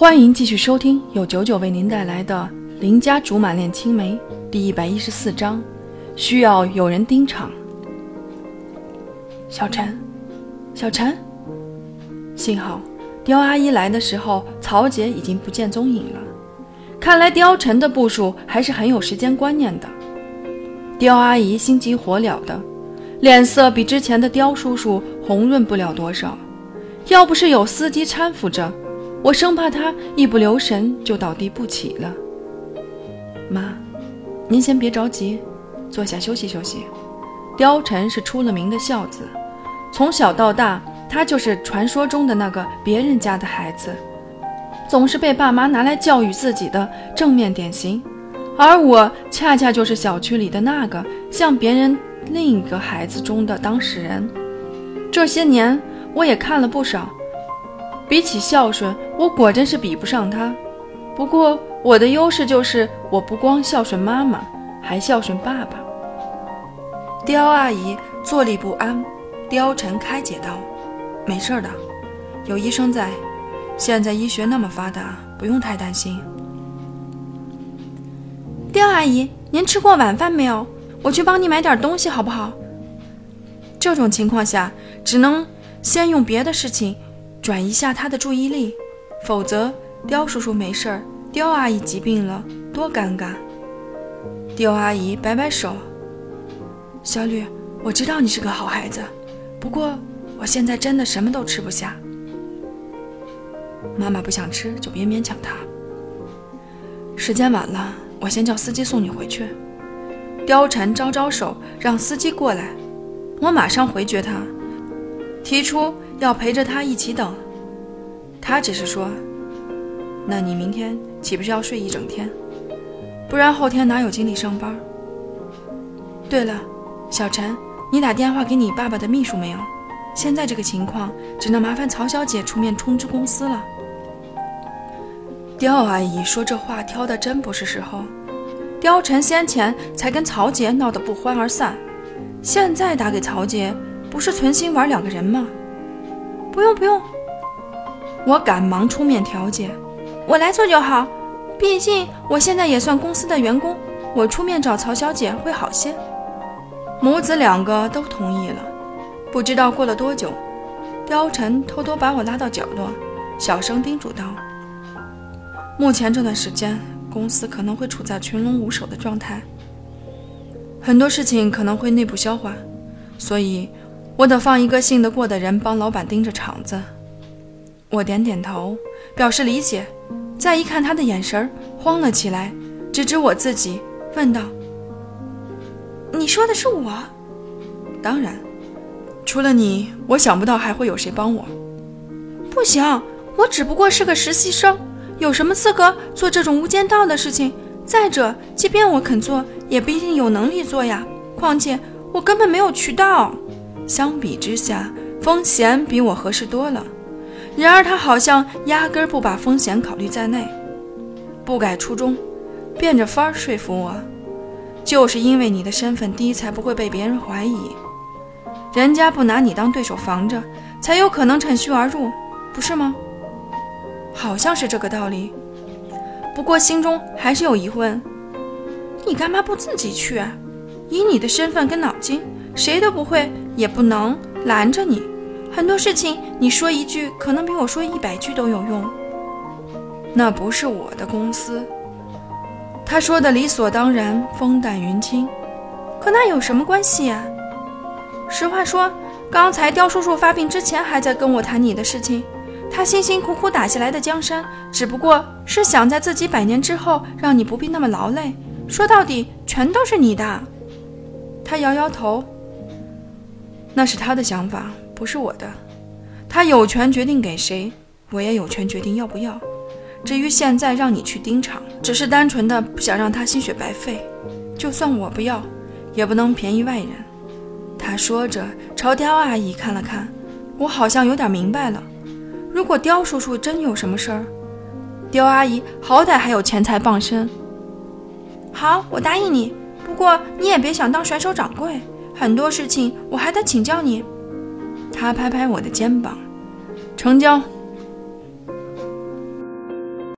欢迎继续收听由九九为您带来的《邻家竹马恋青梅》第一百一十四章，需要有人盯场。小陈，小陈，幸好刁阿姨来的时候，曹姐已经不见踪影了。看来刁晨的部署还是很有时间观念的。刁阿姨心急火燎的，脸色比之前的刁叔叔红润不了多少。要不是有司机搀扶着，我生怕他一不留神就倒地不起了。妈，您先别着急，坐下休息休息。貂蝉是出了名的孝子，从小到大，他就是传说中的那个别人家的孩子，总是被爸妈拿来教育自己的正面典型。而我恰恰就是小区里的那个像别人另一个孩子中的当事人。这些年，我也看了不少。比起孝顺，我果真是比不上他。不过我的优势就是我不光孝顺妈妈，还孝顺爸爸。刁阿姨坐立不安，刁晨开解道：“没事的，有医生在，现在医学那么发达，不用太担心。”刁阿姨，您吃过晚饭没有？我去帮你买点东西好不好？这种情况下，只能先用别的事情。转移下他的注意力，否则刁叔叔没事儿，刁阿姨疾病了，多尴尬。刁阿姨摆摆手：“小吕，我知道你是个好孩子，不过我现在真的什么都吃不下。妈妈不想吃就别勉强她。时间晚了，我先叫司机送你回去。”貂蝉招招手让司机过来，我马上回绝他，提出。要陪着他一起等，他只是说：“那你明天岂不是要睡一整天？不然后天哪有精力上班？”对了，小陈，你打电话给你爸爸的秘书没有？现在这个情况，只能麻烦曹小姐出面通知公司了。刁阿姨说这话挑的真不是时候。刁晨先前才跟曹杰闹得不欢而散，现在打给曹杰，不是存心玩两个人吗？不用不用，我赶忙出面调解，我来做就好。毕竟我现在也算公司的员工，我出面找曹小姐会好些。母子两个都同意了。不知道过了多久，貂蝉偷偷把我拉到角落，小声叮嘱道：“目前这段时间，公司可能会处在群龙无首的状态，很多事情可能会内部消化，所以。”我得放一个信得过的人帮老板盯着场子。我点点头，表示理解。再一看他的眼神慌了起来，指指我自己，问道：“你说的是我？”“当然，除了你，我想不到还会有谁帮我。”“不行，我只不过是个实习生，有什么资格做这种无间道的事情？再者，即便我肯做，也不一定有能力做呀。况且，我根本没有渠道。”相比之下，风贤比我合适多了。然而他好像压根不把风险考虑在内，不改初衷，变着法儿说服我。就是因为你的身份低，才不会被别人怀疑。人家不拿你当对手防着，才有可能趁虚而入，不是吗？好像是这个道理。不过心中还是有疑问：你干嘛不自己去啊？以你的身份跟脑筋，谁都不会。也不能拦着你，很多事情你说一句，可能比我说一百句都有用。那不是我的公司，他说的理所当然，风淡云轻。可那有什么关系呀？实话说，刚才刁叔叔发病之前还在跟我谈你的事情，他辛辛苦苦打下来的江山，只不过是想在自己百年之后让你不必那么劳累。说到底，全都是你的。他摇摇头。那是他的想法，不是我的。他有权决定给谁，我也有权决定要不要。至于现在让你去盯场，只是单纯的不想让他心血白费。就算我不要，也不能便宜外人。他说着，朝刁阿姨看了看，我好像有点明白了。如果刁叔叔真有什么事儿，刁阿姨好歹还有钱财傍身。好，我答应你。不过你也别想当甩手掌柜。很多事情我还得请教你。他拍拍我的肩膀，成交。